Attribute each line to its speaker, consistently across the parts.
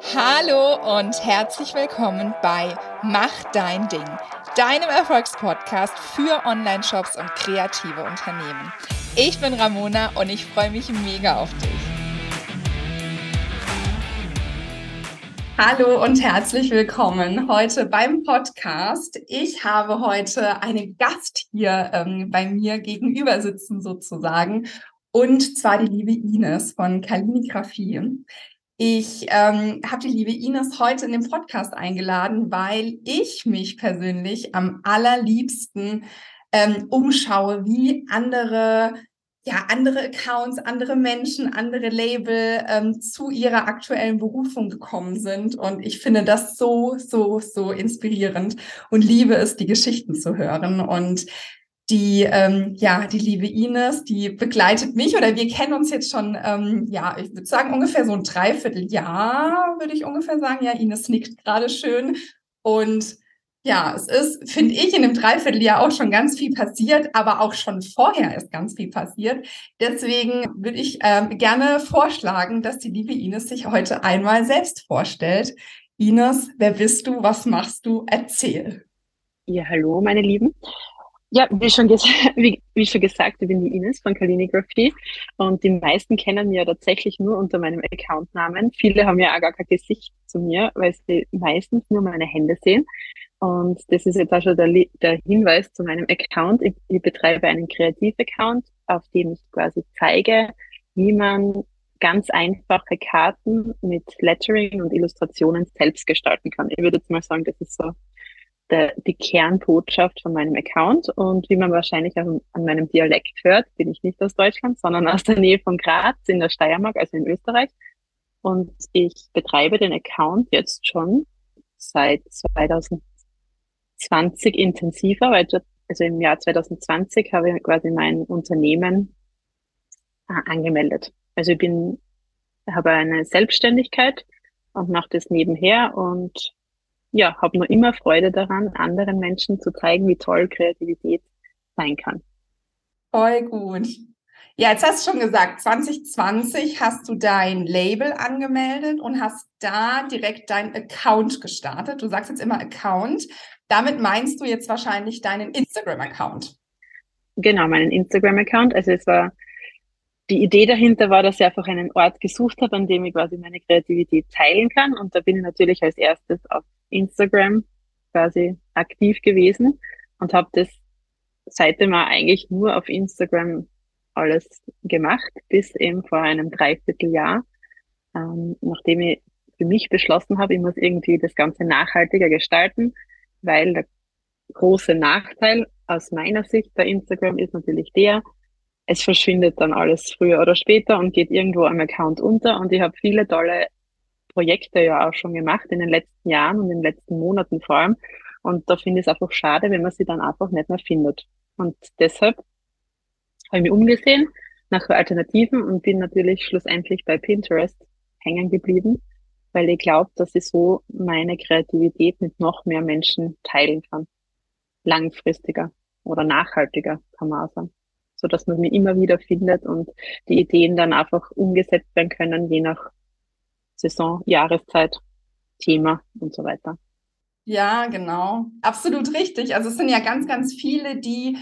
Speaker 1: Hallo und herzlich willkommen bei Mach dein Ding, deinem Erfolgspodcast für Online-Shops und kreative Unternehmen. Ich bin Ramona und ich freue mich mega auf dich. Hallo und herzlich willkommen heute beim Podcast. Ich habe heute einen Gast hier ähm, bei mir gegenüber sitzen sozusagen und zwar die liebe Ines von Kalinigraphie. Ich ähm, habe die liebe Ines heute in den Podcast eingeladen, weil ich mich persönlich am allerliebsten ähm, umschaue, wie andere ja, andere Accounts, andere Menschen, andere Label ähm, zu ihrer aktuellen Berufung gekommen sind. Und ich finde das so, so, so inspirierend und liebe es, die Geschichten zu hören. Und die, ähm, ja, die liebe Ines, die begleitet mich oder wir kennen uns jetzt schon, ähm, ja, ich würde sagen ungefähr so ein Dreivierteljahr, würde ich ungefähr sagen. Ja, Ines nickt gerade schön. Und ja, es ist, finde ich, in dem Dreivierteljahr auch schon ganz viel passiert, aber auch schon vorher ist ganz viel passiert. Deswegen würde ich ähm, gerne vorschlagen, dass die liebe Ines sich heute einmal selbst vorstellt. Ines, wer bist du? Was machst du? Erzähl.
Speaker 2: Ja, hallo, meine Lieben. Ja, wie schon, wie, wie schon gesagt, ich bin die Ines von Kalinigraphy und die meisten kennen mich ja tatsächlich nur unter meinem Accountnamen. Viele haben ja auch gar kein Gesicht zu mir, weil sie meistens nur meine Hände sehen. Und das ist jetzt auch schon der, der Hinweis zu meinem Account. Ich, ich betreibe einen Kreativ-Account, auf dem ich quasi zeige, wie man ganz einfache Karten mit Lettering und Illustrationen selbst gestalten kann. Ich würde jetzt mal sagen, das ist so der, die Kernbotschaft von meinem Account. Und wie man wahrscheinlich auch an meinem Dialekt hört, bin ich nicht aus Deutschland, sondern aus der Nähe von Graz in der Steiermark, also in Österreich. Und ich betreibe den Account jetzt schon seit 2020 intensiver, weil also im Jahr 2020 habe ich quasi mein Unternehmen äh, angemeldet. Also ich bin, habe eine Selbstständigkeit und mache das nebenher und ja, habe nur immer Freude daran, anderen Menschen zu zeigen, wie toll Kreativität sein kann.
Speaker 1: Voll gut. Ja, jetzt hast du schon gesagt, 2020 hast du dein Label angemeldet und hast da direkt deinen Account gestartet. Du sagst jetzt immer Account. Damit meinst du jetzt wahrscheinlich deinen Instagram-Account.
Speaker 2: Genau, meinen Instagram-Account. Also es war die Idee dahinter war, dass ich einfach einen Ort gesucht habe, an dem ich quasi meine Kreativität teilen kann. Und da bin ich natürlich als erstes auf Instagram quasi aktiv gewesen und habe das seitdem auch eigentlich nur auf Instagram alles gemacht, bis eben vor einem Dreivierteljahr, ähm, nachdem ich für mich beschlossen habe, ich muss irgendwie das Ganze nachhaltiger gestalten, weil der große Nachteil aus meiner Sicht bei Instagram ist natürlich der, es verschwindet dann alles früher oder später und geht irgendwo am Account unter und ich habe viele tolle Projekte ja auch schon gemacht in den letzten Jahren und in den letzten Monaten vor allem. Und da finde ich es einfach schade, wenn man sie dann einfach nicht mehr findet. Und deshalb habe ich mich umgesehen nach Alternativen und bin natürlich schlussendlich bei Pinterest hängen geblieben, weil ich glaube, dass ich so meine Kreativität mit noch mehr Menschen teilen kann. Langfristiger oder nachhaltiger, kann man auch sagen. So dass man mich immer wieder findet und die Ideen dann einfach umgesetzt werden können, je nach Saison, Jahreszeit, Thema und so weiter.
Speaker 1: Ja, genau. Absolut richtig. Also es sind ja ganz, ganz viele, die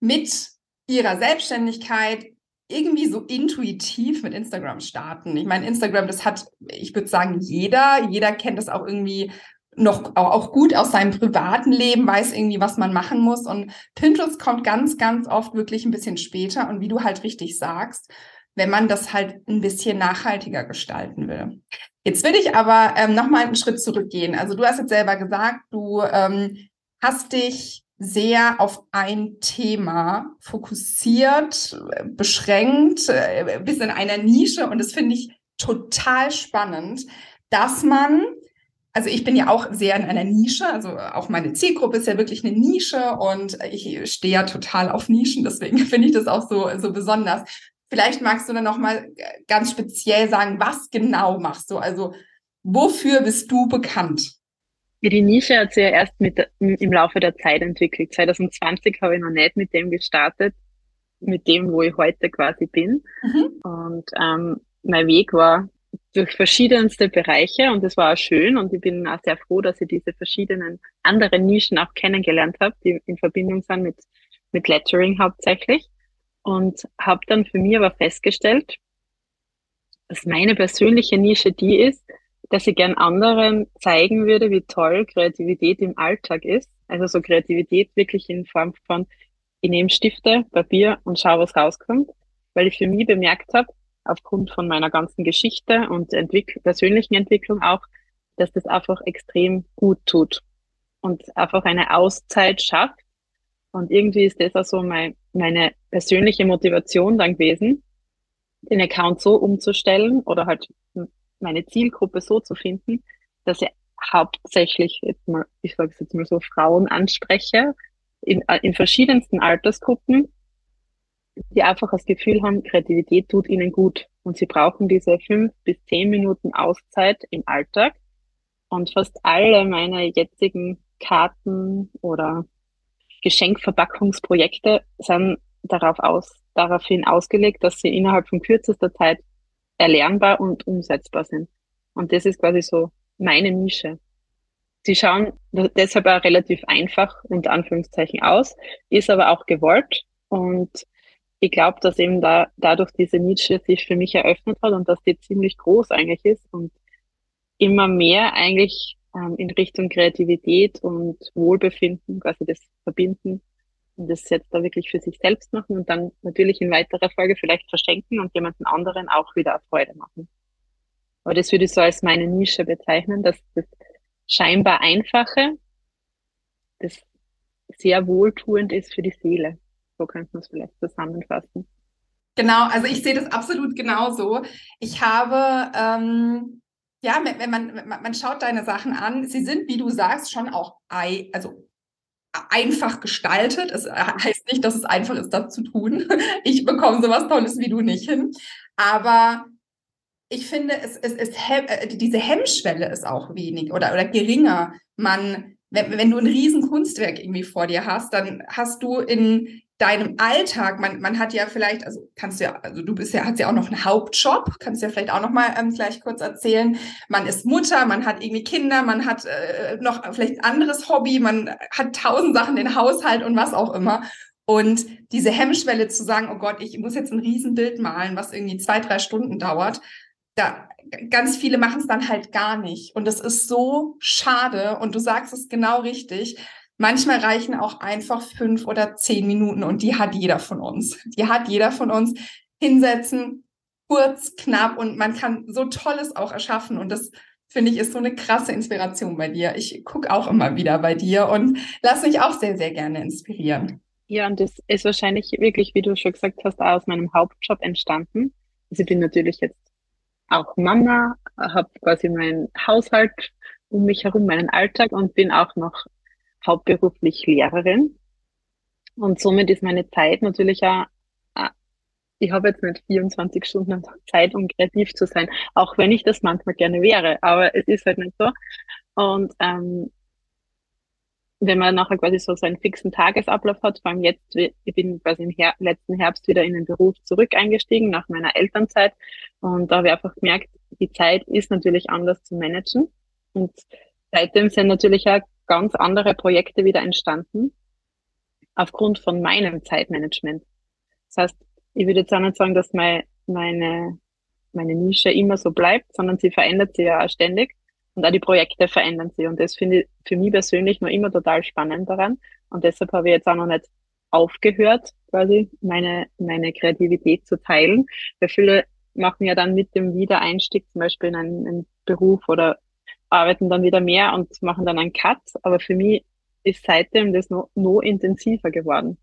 Speaker 1: mit ihrer Selbstständigkeit irgendwie so intuitiv mit Instagram starten. Ich meine, Instagram, das hat, ich würde sagen, jeder. Jeder kennt das auch irgendwie noch auch gut aus seinem privaten Leben, weiß irgendwie, was man machen muss. Und Pinterest kommt ganz, ganz oft wirklich ein bisschen später. Und wie du halt richtig sagst, wenn man das halt ein bisschen nachhaltiger gestalten will. Jetzt will ich aber ähm, nochmal einen Schritt zurückgehen. Also du hast jetzt selber gesagt, du ähm, hast dich sehr auf ein Thema fokussiert, beschränkt, äh, bist in einer Nische und das finde ich total spannend, dass man also ich bin ja auch sehr in einer Nische, also auch meine Zielgruppe ist ja wirklich eine Nische und ich stehe ja total auf Nischen, deswegen finde ich das auch so, so besonders. Vielleicht magst du dann nochmal äh, ganz speziell sagen, was genau machst du? Also wofür bist du bekannt?
Speaker 2: Die Nische hat sich ja erst mit, im Laufe der Zeit entwickelt. 2020 habe ich noch nicht mit dem gestartet, mit dem, wo ich heute quasi bin. Mhm. Und ähm, mein Weg war durch verschiedenste Bereiche und das war auch schön und ich bin auch sehr froh, dass ich diese verschiedenen anderen Nischen auch kennengelernt habe, die in Verbindung sind mit, mit Lettering hauptsächlich und habe dann für mich aber festgestellt, dass meine persönliche Nische die ist, dass ich gern anderen zeigen würde, wie toll Kreativität im Alltag ist. Also so Kreativität wirklich in Form von, ich nehme Stifte, Papier und schaue, was rauskommt, weil ich für mich bemerkt habe, aufgrund von meiner ganzen Geschichte und Entwick persönlichen Entwicklung auch, dass das einfach extrem gut tut und einfach eine Auszeit schafft. Und irgendwie ist das auch so mein, meine persönliche Motivation dann gewesen, den Account so umzustellen oder halt meine Zielgruppe so zu finden, dass ich hauptsächlich jetzt mal, ich sage es jetzt mal so, Frauen anspreche, in, in verschiedensten Altersgruppen, die einfach das Gefühl haben, Kreativität tut ihnen gut und sie brauchen diese fünf bis zehn Minuten Auszeit im Alltag. Und fast alle meine jetzigen Karten oder Geschenkverpackungsprojekte sind darauf aus, daraufhin ausgelegt, dass sie innerhalb von kürzester Zeit erlernbar und umsetzbar sind. Und das ist quasi so meine Nische. Sie schauen deshalb auch relativ einfach unter Anführungszeichen aus, ist aber auch gewollt und ich glaube, dass eben da dadurch diese Nische sich für mich eröffnet hat und dass die ziemlich groß eigentlich ist und immer mehr eigentlich ähm, in Richtung Kreativität und Wohlbefinden quasi das verbinden und das jetzt da wirklich für sich selbst machen und dann natürlich in weiterer Folge vielleicht verschenken und jemanden anderen auch wieder Freude machen. Aber das würde ich so als meine Nische bezeichnen, dass das scheinbar Einfache, das sehr wohltuend ist für die Seele. So könnte man es vielleicht zusammenfassen.
Speaker 1: Genau, also ich sehe das absolut genauso. Ich habe, ähm, ja, wenn man, man schaut deine Sachen an, sie sind, wie du sagst, schon auch, also einfach gestaltet. Es heißt nicht, dass es einfach ist, das zu tun. Ich bekomme sowas Tolles wie du nicht hin. Aber ich finde, es, es, es, äh, diese Hemmschwelle ist auch wenig oder, oder geringer. Man, wenn, wenn du ein riesen Kunstwerk irgendwie vor dir hast, dann hast du in deinem Alltag, man, man hat ja vielleicht, also kannst du ja, also du bist ja, hast ja auch noch einen Hauptjob, kannst du ja vielleicht auch noch mal ähm, gleich kurz erzählen. Man ist Mutter, man hat irgendwie Kinder, man hat äh, noch vielleicht ein anderes Hobby, man hat tausend Sachen, den Haushalt und was auch immer. Und diese Hemmschwelle zu sagen, oh Gott, ich muss jetzt ein Riesenbild malen, was irgendwie zwei, drei Stunden dauert, da ganz viele machen es dann halt gar nicht. Und das ist so schade. Und du sagst es genau richtig. Manchmal reichen auch einfach fünf oder zehn Minuten und die hat jeder von uns. Die hat jeder von uns hinsetzen, kurz, knapp und man kann so Tolles auch erschaffen und das finde ich ist so eine krasse Inspiration bei dir. Ich gucke auch immer wieder bei dir und lass mich auch sehr, sehr gerne inspirieren.
Speaker 2: Ja, und das ist wahrscheinlich wirklich, wie du schon gesagt hast, aus meinem Hauptjob entstanden. Also ich bin natürlich jetzt auch Mama, habe quasi meinen Haushalt um mich herum, meinen Alltag und bin auch noch hauptberuflich Lehrerin. Und somit ist meine Zeit natürlich auch, äh, ich habe jetzt nicht 24 Stunden Zeit, um kreativ zu sein, auch wenn ich das manchmal gerne wäre, aber es ist halt nicht so. Und ähm, wenn man nachher quasi so seinen fixen Tagesablauf hat, vor allem jetzt, ich bin quasi im Her letzten Herbst wieder in den Beruf zurück eingestiegen nach meiner Elternzeit. Und da habe ich einfach gemerkt, die Zeit ist natürlich anders zu managen. Und seitdem sind natürlich auch ganz andere Projekte wieder entstanden, aufgrund von meinem Zeitmanagement. Das heißt, ich würde jetzt auch nicht sagen, dass mein, meine, meine Nische immer so bleibt, sondern sie verändert sich ja auch ständig und auch die Projekte verändern sich. Und das finde ich für mich persönlich noch immer total spannend daran. Und deshalb habe ich jetzt auch noch nicht aufgehört, quasi meine, meine Kreativität zu teilen. Weil viele machen ja dann mit dem Wiedereinstieg zum Beispiel in einen, einen Beruf oder arbeiten dann wieder mehr und machen dann einen Cut. Aber für mich ist seitdem das noch, noch intensiver geworden.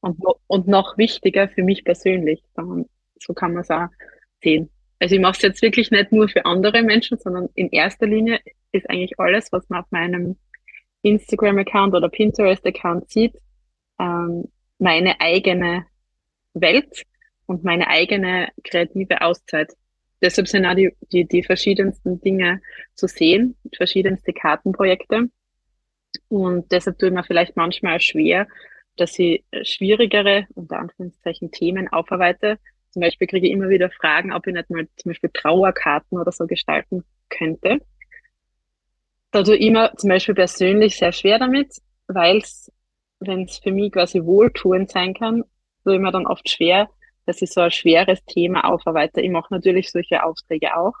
Speaker 2: Und, und noch wichtiger für mich persönlich. So kann man es auch sehen. Also ich mache es jetzt wirklich nicht nur für andere Menschen, sondern in erster Linie ist eigentlich alles, was man auf meinem Instagram-Account oder Pinterest-Account sieht, ähm, meine eigene Welt und meine eigene kreative Auszeit deshalb sind auch die, die, die verschiedensten Dinge zu sehen, verschiedenste Kartenprojekte. Und deshalb tut mir vielleicht manchmal schwer, dass ich schwierigere, unter Anführungszeichen, Themen aufarbeite, Zum Beispiel kriege ich immer wieder Fragen, ob ich nicht mal zum Beispiel Trauerkarten oder so gestalten könnte. Da tue ich immer zum Beispiel persönlich sehr schwer damit, weil es, wenn es für mich quasi wohltuend sein kann, tue ich mir dann oft schwer, dass ich so ein schweres Thema aufarbeite. Ich mache natürlich solche Aufträge auch,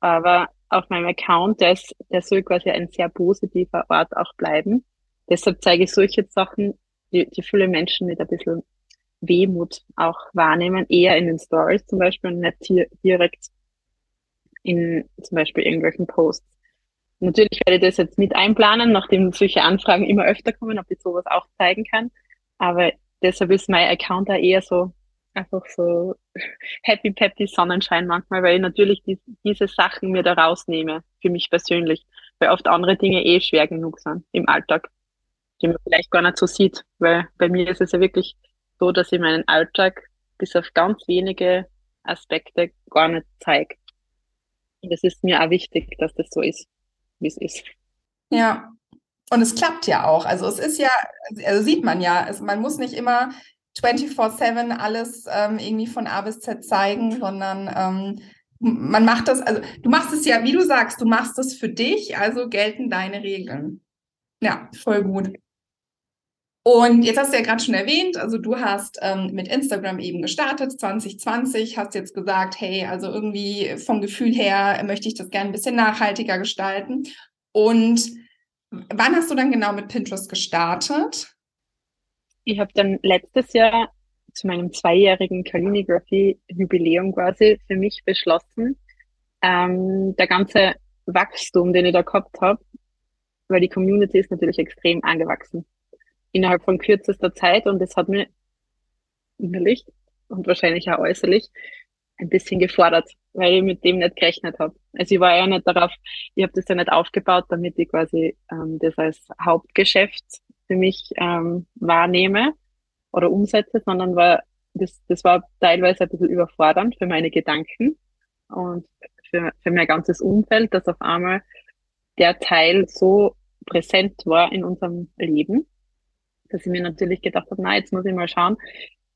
Speaker 2: aber auf meinem Account, der, ist, der soll quasi ein sehr positiver Ort auch bleiben. Deshalb zeige ich solche Sachen, die, die viele Menschen mit ein bisschen Wehmut auch wahrnehmen, eher in den Stories zum Beispiel und nicht direkt in zum Beispiel irgendwelchen Posts. Natürlich werde ich das jetzt mit einplanen, nachdem solche Anfragen immer öfter kommen, ob ich sowas auch zeigen kann. Aber deshalb ist mein Account da eher so, einfach so happy peppy Sonnenschein manchmal, weil ich natürlich die, diese Sachen mir da rausnehme, für mich persönlich, weil oft andere Dinge eh schwer genug sind im Alltag, die man vielleicht gar nicht so sieht, weil bei mir ist es ja wirklich so, dass ich meinen Alltag bis auf ganz wenige Aspekte gar nicht zeige. Und es ist mir auch wichtig, dass das so ist, wie es ist.
Speaker 1: Ja, und es klappt ja auch. Also es ist ja, also sieht man ja, also man muss nicht immer 24-7 alles ähm, irgendwie von A bis Z zeigen, sondern ähm, man macht das, also du machst es ja, wie du sagst, du machst es für dich, also gelten deine Regeln. Ja, voll gut. Und jetzt hast du ja gerade schon erwähnt, also du hast ähm, mit Instagram eben gestartet, 2020, hast jetzt gesagt, hey, also irgendwie vom Gefühl her möchte ich das gerne ein bisschen nachhaltiger gestalten. Und wann hast du dann genau mit Pinterest gestartet?
Speaker 2: Ich habe dann letztes Jahr zu meinem zweijährigen Calligraphy-Jubiläum quasi für mich beschlossen, ähm, der ganze Wachstum, den ich da gehabt habe, weil die Community ist natürlich extrem angewachsen innerhalb von kürzester Zeit und das hat mir innerlich und wahrscheinlich auch äußerlich ein bisschen gefordert, weil ich mit dem nicht gerechnet habe. Also ich war ja nicht darauf, ich habe das ja nicht aufgebaut, damit ich quasi ähm, das als Hauptgeschäft für mich ähm, wahrnehme oder umsetze, sondern war das, das war teilweise ein bisschen überfordernd für meine Gedanken und für, für mein ganzes Umfeld, dass auf einmal der Teil so präsent war in unserem Leben dass ich mir natürlich gedacht habe, na, jetzt muss ich mal schauen,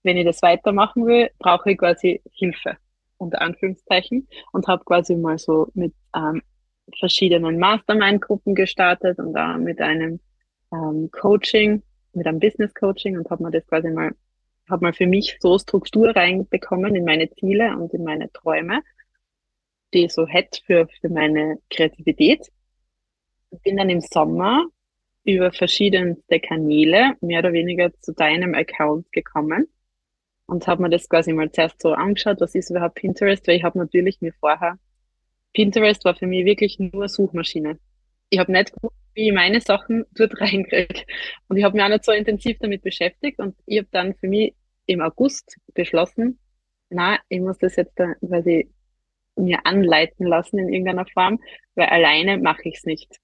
Speaker 2: wenn ich das weitermachen will, brauche ich quasi Hilfe, unter Anführungszeichen, und habe quasi mal so mit ähm, verschiedenen Mastermind-Gruppen gestartet und da mit einem ähm, Coaching, mit einem Business-Coaching und habe mir das quasi mal, habe mal für mich so Struktur reinbekommen in meine Ziele und in meine Träume, die ich so hätte für, für meine Kreativität. Bin dann im Sommer über verschiedenste Kanäle mehr oder weniger zu deinem Account gekommen und habe mir das quasi mal zuerst so angeschaut, was ist überhaupt Pinterest, weil ich habe natürlich mir vorher, Pinterest war für mich wirklich nur Suchmaschine. Ich habe nicht gewusst, wie ich meine Sachen dort reinkriege. Und ich habe mich auch nicht so intensiv damit beschäftigt und ich habe dann für mich im August beschlossen, na, ich muss das jetzt quasi mir anleiten lassen in irgendeiner Form, weil alleine mache ich es nicht.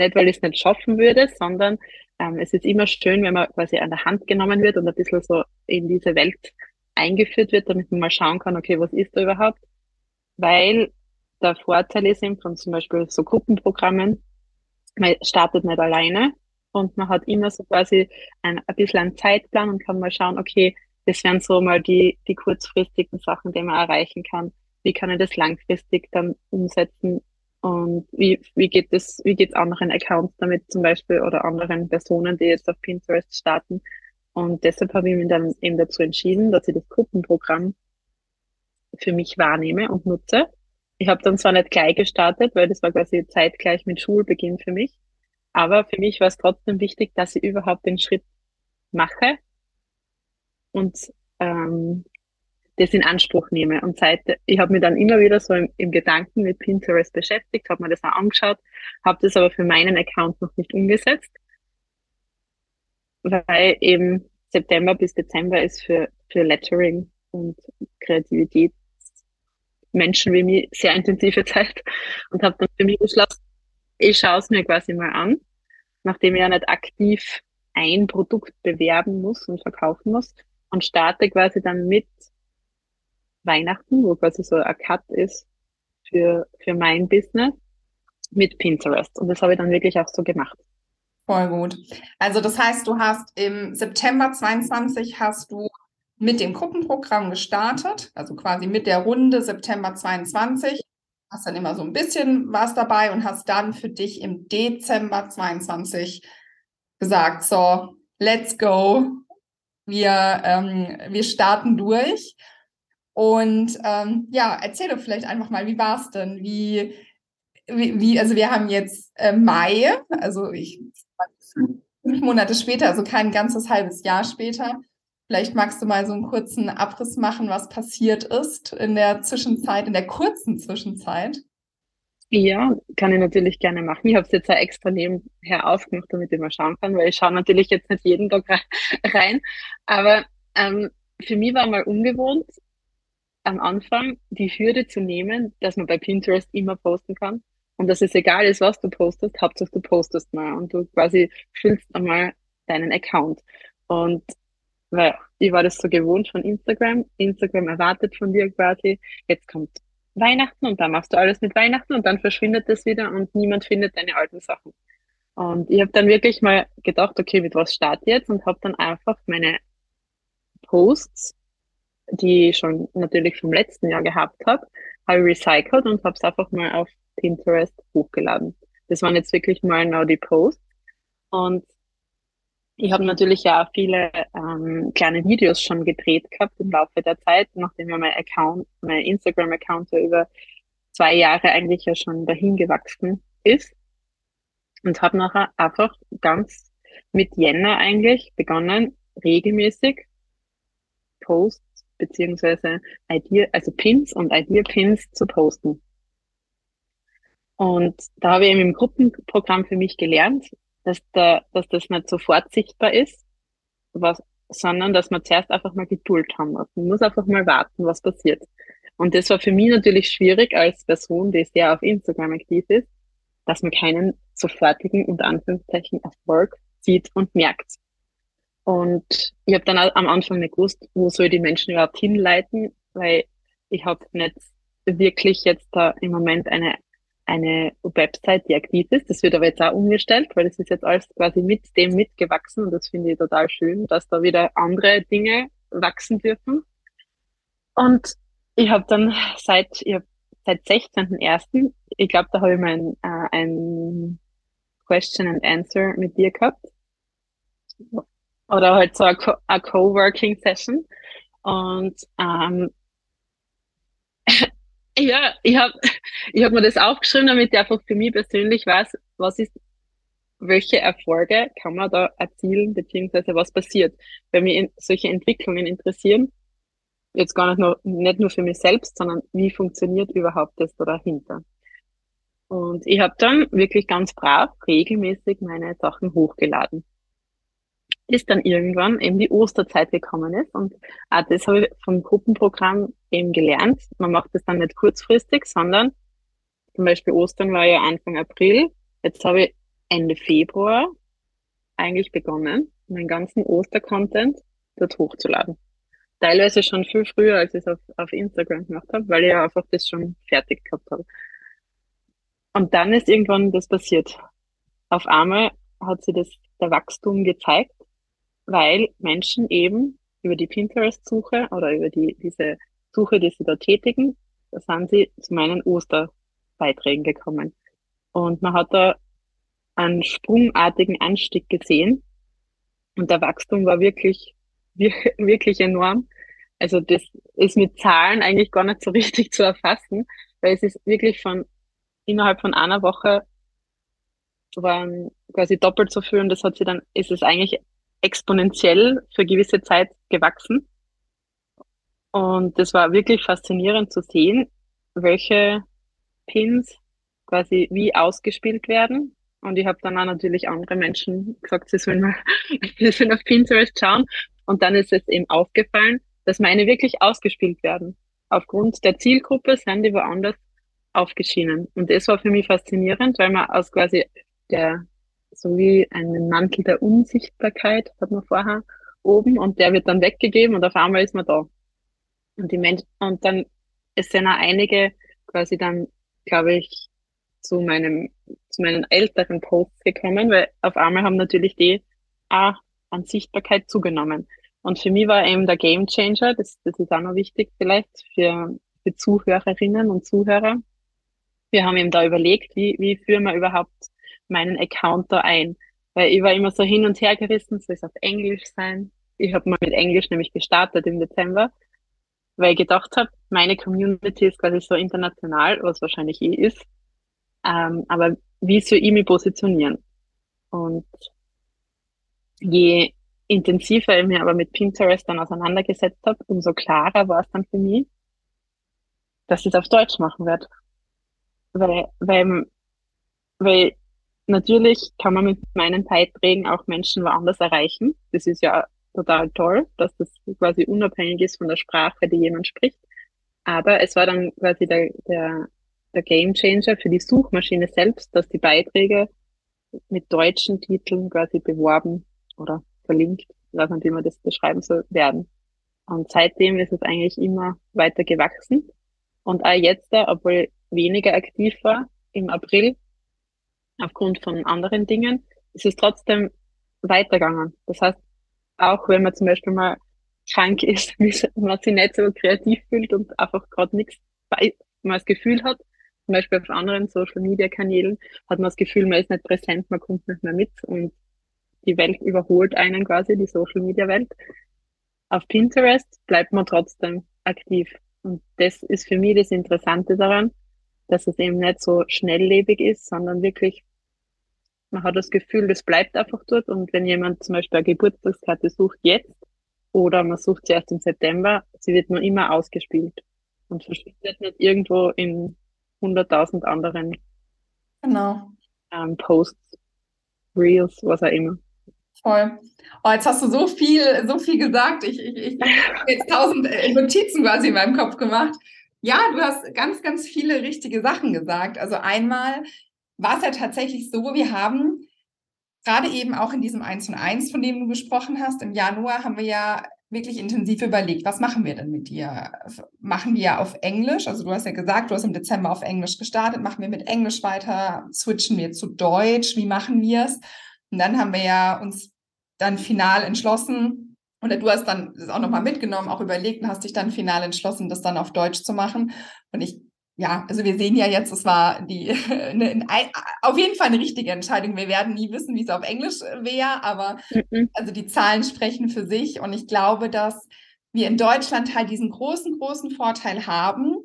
Speaker 2: Nicht, weil ich es nicht schaffen würde, sondern ähm, es ist immer schön, wenn man quasi an der Hand genommen wird und ein bisschen so in diese Welt eingeführt wird, damit man mal schauen kann, okay, was ist da überhaupt? Weil der Vorteil ist eben von zum Beispiel so Gruppenprogrammen, man startet nicht alleine und man hat immer so quasi ein, ein bisschen einen Zeitplan und kann mal schauen, okay, das wären so mal die, die kurzfristigen Sachen, die man erreichen kann. Wie kann ich das langfristig dann umsetzen? Und wie, wie geht es, wie geht's anderen Accounts damit zum Beispiel oder anderen Personen, die jetzt auf Pinterest starten? Und deshalb habe ich mich dann eben dazu entschieden, dass ich das Gruppenprogramm für mich wahrnehme und nutze. Ich habe dann zwar nicht gleich gestartet, weil das war quasi zeitgleich mit Schulbeginn für mich, aber für mich war es trotzdem wichtig, dass ich überhaupt den Schritt mache und ähm, das in Anspruch nehme. Und seit, ich habe mich dann immer wieder so im, im Gedanken mit Pinterest beschäftigt, habe mir das auch angeschaut, habe das aber für meinen Account noch nicht umgesetzt, weil eben September bis Dezember ist für, für Lettering und Kreativität Menschen wie mir sehr intensive Zeit und habe dann für mich beschlossen, ich schaue es mir quasi mal an, nachdem ich ja nicht aktiv ein Produkt bewerben muss und verkaufen muss und starte quasi dann mit Weihnachten, wo quasi so ein Cut ist für, für mein Business mit Pinterest. Und das habe ich dann wirklich auch so gemacht.
Speaker 1: Voll gut. Also das heißt, du hast im September 22 hast du mit dem Gruppenprogramm gestartet, also quasi mit der Runde September 22. Hast dann immer so ein bisschen was dabei und hast dann für dich im Dezember 22 gesagt, so, let's go, wir, ähm, wir starten durch. Und ähm, ja, erzähl doch vielleicht einfach mal, wie war es denn? Wie, wie, also wir haben jetzt äh, Mai, also ich fünf Monate später, also kein ganzes halbes Jahr später. Vielleicht magst du mal so einen kurzen Abriss machen, was passiert ist in der Zwischenzeit, in der kurzen Zwischenzeit.
Speaker 2: Ja, kann ich natürlich gerne machen. Ich habe es jetzt auch extra nebenher aufgemacht, damit ich mal schauen kann, weil ich schaue natürlich jetzt nicht jeden Tag rein. Aber ähm, für mich war mal ungewohnt, am Anfang die Hürde zu nehmen, dass man bei Pinterest immer posten kann und dass es egal ist, was du postest, Hauptsache du postest mal und du quasi füllst einmal deinen Account. Und weil ich war das so gewohnt von Instagram. Instagram erwartet von dir quasi, jetzt kommt Weihnachten und dann machst du alles mit Weihnachten und dann verschwindet das wieder und niemand findet deine alten Sachen. Und ich habe dann wirklich mal gedacht, okay, mit was starte ich jetzt und habe dann einfach meine Posts, die ich schon natürlich vom letzten Jahr gehabt habe, habe recycelt und habe es einfach mal auf Pinterest hochgeladen. Das waren jetzt wirklich mal genau die Posts. Und ich habe natürlich ja auch viele ähm, kleine Videos schon gedreht gehabt im Laufe der Zeit, nachdem ja mein Account, mein Instagram-Account ja über zwei Jahre eigentlich ja schon dahin gewachsen ist. Und habe nachher einfach ganz mit Jänner eigentlich begonnen, regelmäßig Posts beziehungsweise Idea, also Pins und Idea-Pins zu posten. Und da habe ich eben im Gruppenprogramm für mich gelernt, dass, da, dass das nicht sofort sichtbar ist, was, sondern dass man zuerst einfach mal Geduld haben muss. Man muss einfach mal warten, was passiert. Und das war für mich natürlich schwierig als Person, die sehr auf Instagram aktiv ist, dass man keinen sofortigen, unter Anführungszeichen, Erfolg sieht und merkt. Und ich habe dann am Anfang nicht gewusst, wo soll die Menschen überhaupt hinleiten, weil ich habe nicht wirklich jetzt da im Moment eine eine Website, die aktiv ist. Das wird aber jetzt auch umgestellt, weil das ist jetzt alles quasi mit dem mitgewachsen und das finde ich total schön, dass da wieder andere Dinge wachsen dürfen. Und ich habe dann seit, ich hab seit 16.01., ich glaube, da habe ich mein äh, ein Question and Answer mit dir gehabt. Oder halt so eine, Co eine Coworking Session. Und ähm, ja, ich habe ich hab mir das aufgeschrieben, damit ich einfach für mich persönlich weiß, was ist, welche Erfolge kann man da erzielen, beziehungsweise was passiert. Weil mich solche Entwicklungen interessieren, jetzt gar nicht nur, nicht nur für mich selbst, sondern wie funktioniert überhaupt das da dahinter. Und ich habe dann wirklich ganz brav regelmäßig meine Sachen hochgeladen ist dann irgendwann eben die Osterzeit gekommen ist. Und auch das habe ich vom Gruppenprogramm eben gelernt. Man macht das dann nicht kurzfristig, sondern zum Beispiel Ostern war ja Anfang April. Jetzt habe ich Ende Februar eigentlich begonnen, meinen ganzen Oster-Content dort hochzuladen. Teilweise schon viel früher, als ich es auf, auf Instagram gemacht habe, weil ich ja einfach das schon fertig gehabt habe. Und dann ist irgendwann das passiert. Auf einmal hat sich das, der Wachstum gezeigt weil Menschen eben über die Pinterest-Suche oder über die, diese Suche, die sie da tätigen, da sind sie zu meinen Osterbeiträgen gekommen. Und man hat da einen sprungartigen Anstieg gesehen. Und der Wachstum war wirklich, wirklich enorm. Also das ist mit Zahlen eigentlich gar nicht so richtig zu erfassen, weil es ist wirklich von innerhalb von einer Woche waren quasi doppelt so viel und das hat sie dann, ist es eigentlich exponentiell für gewisse Zeit gewachsen. Und das war wirklich faszinierend zu sehen, welche Pins quasi wie ausgespielt werden. Und ich habe dann auch natürlich andere Menschen gesagt, sie sollen mal sie sollen auf Pinterest schauen. Und dann ist es eben aufgefallen, dass meine wirklich ausgespielt werden. Aufgrund der Zielgruppe sind die woanders aufgeschienen. Und das war für mich faszinierend, weil man aus quasi der so wie einen Mantel der Unsichtbarkeit hat man vorher oben und der wird dann weggegeben und auf einmal ist man da. Und die Menschen, und dann, es sind auch einige quasi dann, glaube ich, zu meinem, zu meinen älteren Posts gekommen, weil auf einmal haben natürlich die auch an Sichtbarkeit zugenommen. Und für mich war eben der Game Changer, das, das ist auch noch wichtig vielleicht für, für Zuhörerinnen und Zuhörer. Wir haben eben da überlegt, wie, wie führen wir überhaupt meinen Account da ein? Weil ich war immer so hin und her gerissen, soll es auf Englisch sein? Ich habe mal mit Englisch nämlich gestartet im Dezember, weil ich gedacht habe, meine Community ist quasi so international, was wahrscheinlich eh ist. Ähm, aber wie soll ich mich positionieren? Und je intensiver ich mich aber mit Pinterest dann auseinandergesetzt habe, umso klarer war es dann für mich, dass ich es auf Deutsch machen werde. Weil, weil, weil natürlich kann man mit meinen Beiträgen auch Menschen woanders erreichen. Das ist ja total toll, dass das quasi unabhängig ist von der Sprache, die jemand spricht. Aber es war dann quasi der, der, der Game Changer für die Suchmaschine selbst, dass die Beiträge mit deutschen Titeln quasi beworben oder verlinkt, ich weiß nicht, wie man das beschreiben soll, werden. Und seitdem ist es eigentlich immer weiter gewachsen. Und auch jetzt, obwohl weniger aktiv war im April, aufgrund von anderen Dingen, ist es trotzdem weitergegangen. Das heißt, auch wenn man zum Beispiel mal krank ist, man sich nicht so kreativ fühlt und einfach gerade nichts, man das Gefühl hat, zum Beispiel auf anderen Social Media Kanälen, hat man das Gefühl, man ist nicht präsent, man kommt nicht mehr mit und die Welt überholt einen quasi, die Social Media Welt. Auf Pinterest bleibt man trotzdem aktiv. Und das ist für mich das Interessante daran, dass es eben nicht so schnelllebig ist, sondern wirklich, man hat das Gefühl, das bleibt einfach dort. Und wenn jemand zum Beispiel eine Geburtstagskarte sucht jetzt oder man sucht sie erst im September, sie wird nur immer ausgespielt und verschwindet nicht irgendwo in hunderttausend anderen
Speaker 1: genau.
Speaker 2: ähm, Posts, Reels, was auch immer.
Speaker 1: Voll. Oh, jetzt hast du so viel, so viel gesagt. Ich, ich, ich habe jetzt tausend äh, Notizen quasi in meinem Kopf gemacht. Ja, du hast ganz, ganz viele richtige Sachen gesagt. Also einmal war es ja tatsächlich so, wir haben gerade eben auch in diesem 1 und 1, von dem du gesprochen hast, im Januar haben wir ja wirklich intensiv überlegt, was machen wir denn mit dir? Machen wir auf Englisch? Also du hast ja gesagt, du hast im Dezember auf Englisch gestartet. Machen wir mit Englisch weiter? Switchen wir zu Deutsch? Wie machen wir es? Und dann haben wir ja uns dann final entschlossen, oder du hast dann das auch nochmal mitgenommen, auch überlegt und hast dich dann final entschlossen, das dann auf Deutsch zu machen. Und ich, ja, also wir sehen ja jetzt, es war die eine, eine, auf jeden Fall eine richtige Entscheidung. Wir werden nie wissen, wie es auf Englisch wäre, aber mhm. also die Zahlen sprechen für sich. Und ich glaube, dass wir in Deutschland halt diesen großen, großen Vorteil haben,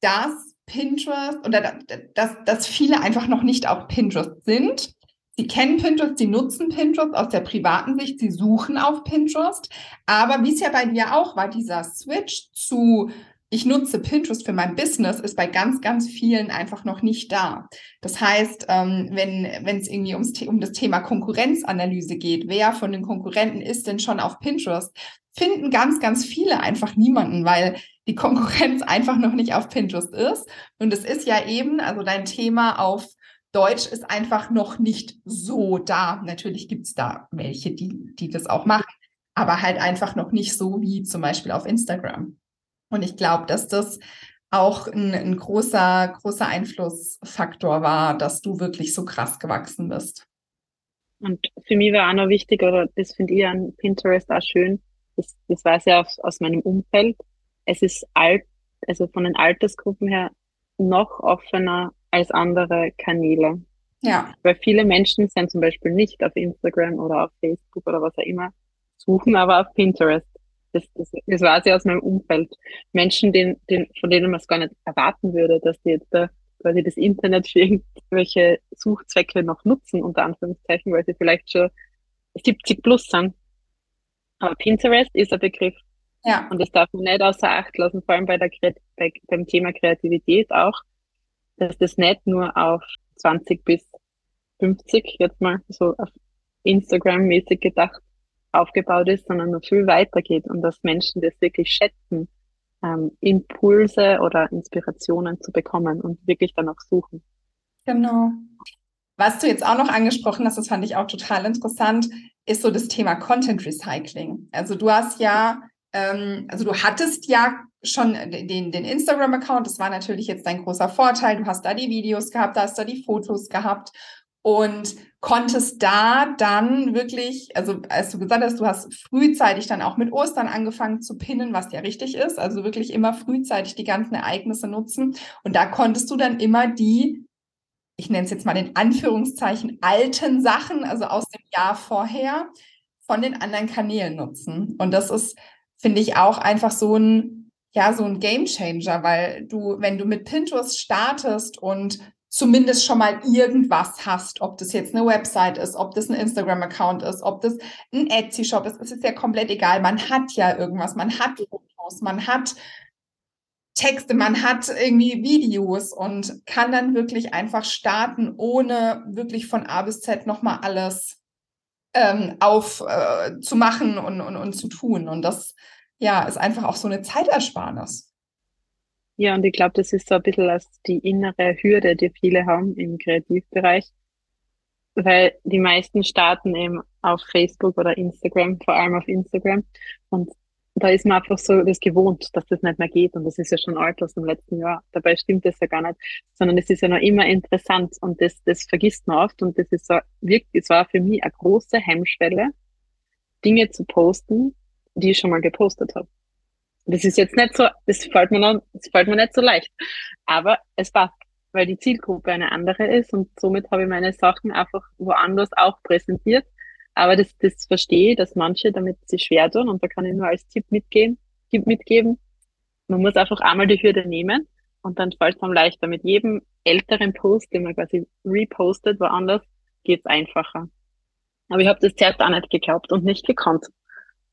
Speaker 1: dass Pinterest oder dass, dass viele einfach noch nicht auf Pinterest sind Sie kennen Pinterest, Sie nutzen Pinterest aus der privaten Sicht, Sie suchen auf Pinterest. Aber wie es ja bei dir auch war, dieser Switch zu ich nutze Pinterest für mein Business, ist bei ganz, ganz vielen einfach noch nicht da. Das heißt, ähm, wenn es irgendwie ums, um das Thema Konkurrenzanalyse geht, wer von den Konkurrenten ist denn schon auf Pinterest, finden ganz, ganz viele einfach niemanden, weil die Konkurrenz einfach noch nicht auf Pinterest ist. Und es ist ja eben, also dein Thema auf Deutsch ist einfach noch nicht so da. Natürlich gibt es da welche, die, die das auch machen, aber halt einfach noch nicht so wie zum Beispiel auf Instagram. Und ich glaube, dass das auch ein, ein, großer, großer Einflussfaktor war, dass du wirklich so krass gewachsen bist.
Speaker 2: Und für mich war auch noch wichtig, oder das finde ich an Pinterest auch schön, das, das weiß ich aus, aus meinem Umfeld. Es ist alt, also von den Altersgruppen her noch offener als andere Kanäle. Ja. Weil viele Menschen sind zum Beispiel nicht auf Instagram oder auf Facebook oder was auch immer, suchen aber auf Pinterest. Das, das, das weiß ich aus meinem Umfeld. Menschen, den, den, von denen man es gar nicht erwarten würde, dass die jetzt da quasi das Internet für irgendwelche Suchzwecke noch nutzen, unter Anführungszeichen, weil sie vielleicht schon 70 plus sind. Aber Pinterest ist ein Begriff. Ja. Und das darf man nicht außer Acht lassen, vor allem bei der, bei, beim Thema Kreativität auch dass das nicht nur auf 20 bis 50 jetzt mal so auf Instagram-mäßig gedacht aufgebaut ist, sondern noch viel weiter geht und dass Menschen das wirklich schätzen, ähm, Impulse oder Inspirationen zu bekommen und wirklich danach suchen.
Speaker 1: Genau. Was du jetzt auch noch angesprochen hast, das fand ich auch total interessant, ist so das Thema Content Recycling. Also du hast ja, ähm, also du hattest ja schon den, den Instagram-Account. Das war natürlich jetzt dein großer Vorteil. Du hast da die Videos gehabt, da hast da die Fotos gehabt. Und konntest da dann wirklich, also als du gesagt hast, du hast frühzeitig dann auch mit Ostern angefangen zu pinnen, was ja richtig ist, also wirklich immer frühzeitig die ganzen Ereignisse nutzen. Und da konntest du dann immer die, ich nenne es jetzt mal in Anführungszeichen, alten Sachen, also aus dem Jahr vorher, von den anderen Kanälen nutzen. Und das ist, finde ich, auch einfach so ein, ja, so ein Game Changer, weil du, wenn du mit Pinterest startest und zumindest schon mal irgendwas hast, ob das jetzt eine Website ist, ob das ein Instagram-Account ist, ob das ein Etsy-Shop ist, es ist ja komplett egal. Man hat ja irgendwas, man hat Fotos, man hat Texte, man hat irgendwie Videos und kann dann wirklich einfach starten, ohne wirklich von A bis Z nochmal alles ähm, aufzumachen äh, und, und, und zu tun. Und das ja, ist einfach auch so eine Zeitersparnis.
Speaker 2: Ja, und ich glaube, das ist so ein bisschen als die innere Hürde, die viele haben im Kreativbereich, weil die meisten starten eben auf Facebook oder Instagram, vor allem auf Instagram. Und da ist man einfach so das gewohnt, dass das nicht mehr geht. Und das ist ja schon alt aus dem letzten Jahr. Dabei stimmt das ja gar nicht, sondern es ist ja noch immer interessant und das, das vergisst man oft. Und das ist so, wirklich, es war für mich eine große Hemmschwelle, Dinge zu posten, die ich schon mal gepostet habe. Das ist jetzt nicht so, das fällt mir, noch, das fällt mir nicht so leicht. Aber es passt, weil die Zielgruppe eine andere ist und somit habe ich meine Sachen einfach woanders auch präsentiert. Aber das, das verstehe ich, dass manche damit sich schwer tun und da kann ich nur als Tipp mitgehen, Tipp mitgeben. Man muss einfach einmal die Hürde nehmen und dann fällt es einem leichter. Mit jedem älteren Post, den man quasi repostet woanders, geht's einfacher. Aber ich habe das zuerst auch nicht geglaubt und nicht gekonnt.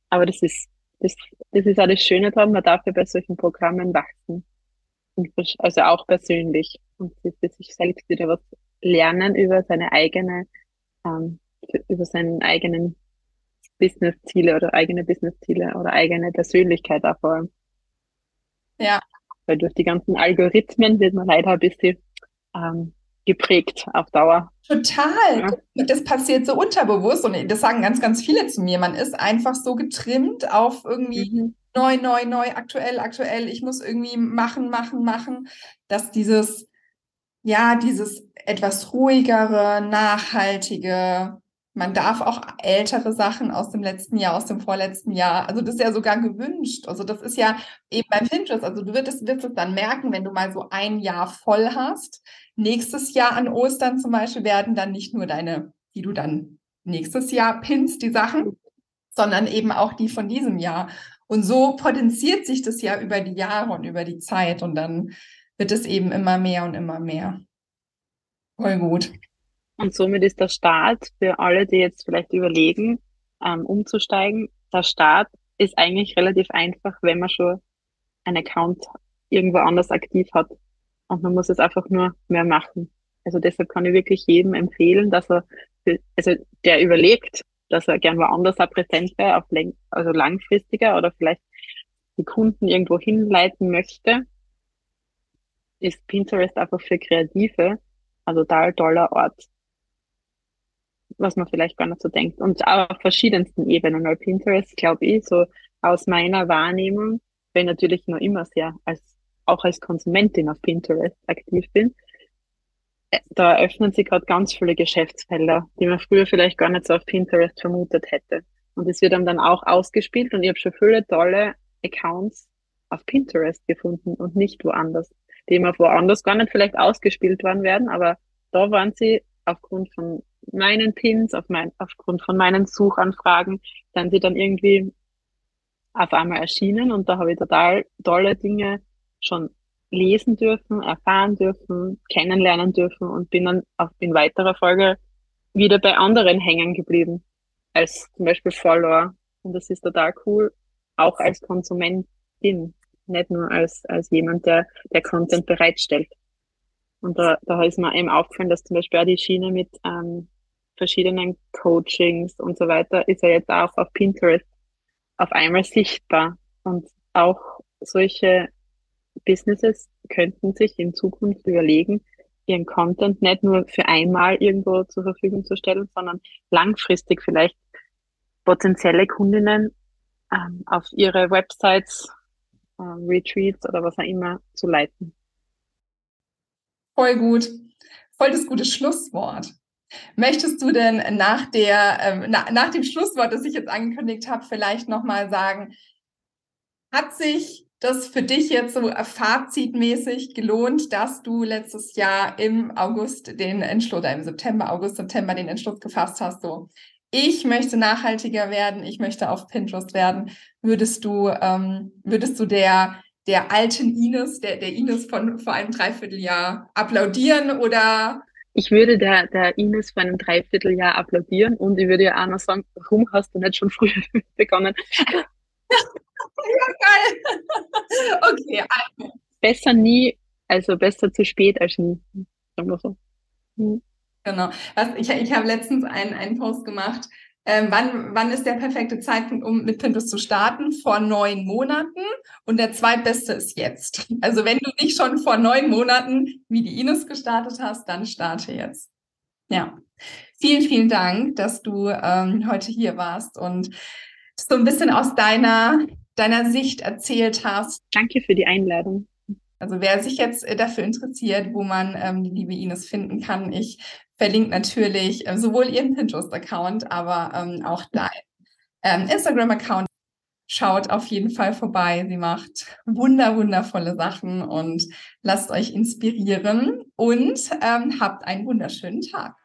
Speaker 2: Aber das ist das, das ist auch das Schöne daran, man darf ja bei solchen Programmen wachsen. also auch persönlich. Und für sich selbst wieder was lernen über seine eigene, ähm, über seinen eigenen Business-Ziele oder eigene Business-Ziele oder eigene Persönlichkeit auch vor allem.
Speaker 1: Ja.
Speaker 2: Weil durch die ganzen Algorithmen wird man leider ein bisschen ähm, geprägt auf Dauer.
Speaker 1: Total. Ja. Das passiert so unterbewusst und das sagen ganz, ganz viele zu mir. Man ist einfach so getrimmt auf irgendwie mhm. neu, neu, neu, aktuell, aktuell. Ich muss irgendwie machen, machen, machen, dass dieses, ja, dieses etwas ruhigere, nachhaltige, man darf auch ältere Sachen aus dem letzten Jahr, aus dem vorletzten Jahr, also das ist ja sogar gewünscht. Also das ist ja eben beim Pinterest, also du wirst, wirst es dann merken, wenn du mal so ein Jahr voll hast. Nächstes Jahr an Ostern zum Beispiel werden dann nicht nur deine, die du dann nächstes Jahr pinst, die Sachen, sondern eben auch die von diesem Jahr. Und so potenziert sich das ja über die Jahre und über die Zeit und dann wird es eben immer mehr und immer mehr. Voll gut.
Speaker 2: Und somit ist der Start für alle, die jetzt vielleicht überlegen, ähm, umzusteigen, der Start ist eigentlich relativ einfach, wenn man schon einen Account irgendwo anders aktiv hat. Und man muss es einfach nur mehr machen. Also deshalb kann ich wirklich jedem empfehlen, dass er, also der überlegt, dass er gern woanders auch präsent wäre, auf also langfristiger oder vielleicht die Kunden irgendwo hinleiten möchte, ist Pinterest einfach für Kreative ein total toller Ort was man vielleicht gar nicht so denkt. Und auf verschiedensten Ebenen, weil Pinterest, glaube ich, so aus meiner Wahrnehmung, wenn natürlich noch immer sehr als, auch als Konsumentin auf Pinterest aktiv bin, äh, da eröffnen sich gerade ganz viele Geschäftsfelder, die man früher vielleicht gar nicht so auf Pinterest vermutet hätte. Und es wird dann auch ausgespielt und ich habe schon viele tolle Accounts auf Pinterest gefunden und nicht woanders, die immer woanders gar nicht vielleicht ausgespielt worden werden, aber da waren sie aufgrund von meinen Pins, auf mein, aufgrund von meinen Suchanfragen, dann sie dann irgendwie auf einmal erschienen und da habe ich total tolle Dinge schon lesen dürfen, erfahren dürfen, kennenlernen dürfen und bin dann auch in weiterer Folge wieder bei anderen hängen geblieben, als zum Beispiel Follower. Und das ist total cool, auch als Konsumentin, nicht nur als, als jemand, der, der Content bereitstellt. Und da, da ist mir eben aufgefallen, dass zum Beispiel auch die Schiene mit ähm, verschiedenen Coachings und so weiter ist ja jetzt auch auf Pinterest auf einmal sichtbar. Und auch solche Businesses könnten sich in Zukunft überlegen, ihren Content nicht nur für einmal irgendwo zur Verfügung zu stellen, sondern langfristig vielleicht potenzielle Kundinnen ähm, auf ihre Websites, äh, Retreats oder was auch immer zu leiten.
Speaker 1: Voll gut. Voll das gute Schlusswort. Möchtest du denn nach der, ähm, na, nach dem Schlusswort, das ich jetzt angekündigt habe, vielleicht nochmal sagen, hat sich das für dich jetzt so fazitmäßig gelohnt, dass du letztes Jahr im August den Entschluss, oder im September, August, September den Entschluss gefasst hast, so, ich möchte nachhaltiger werden, ich möchte auf Pinterest werden, würdest du, ähm, würdest du der, der alten Ines, der, der Ines von vor einem Dreivierteljahr applaudieren oder?
Speaker 2: Ich würde der, der Ines vor einem Dreivierteljahr applaudieren und ich würde ja auch noch sagen, warum hast du nicht schon früher begonnen? ja, geil. okay. Also. Besser nie, also besser zu spät als nie. Sagen wir so.
Speaker 1: Hm. Genau. Was, ich ich habe letztens einen, einen Post gemacht. Ähm, wann, wann ist der perfekte Zeitpunkt, um mit Pinterest zu starten? Vor neun Monaten. Und der zweitbeste ist jetzt. Also wenn du nicht schon vor neun Monaten wie die Ines gestartet hast, dann starte jetzt. Ja. Vielen, vielen Dank, dass du ähm, heute hier warst und so ein bisschen aus deiner, deiner Sicht erzählt hast.
Speaker 2: Danke für die Einladung.
Speaker 1: Also wer sich jetzt äh, dafür interessiert, wo man ähm, die liebe Ines finden kann, ich verlinke natürlich äh, sowohl ihren Pinterest-Account, aber ähm, auch dein ähm, Instagram-Account. Schaut auf jeden Fall vorbei. Sie macht wunder, wundervolle Sachen und lasst euch inspirieren und ähm, habt einen wunderschönen Tag.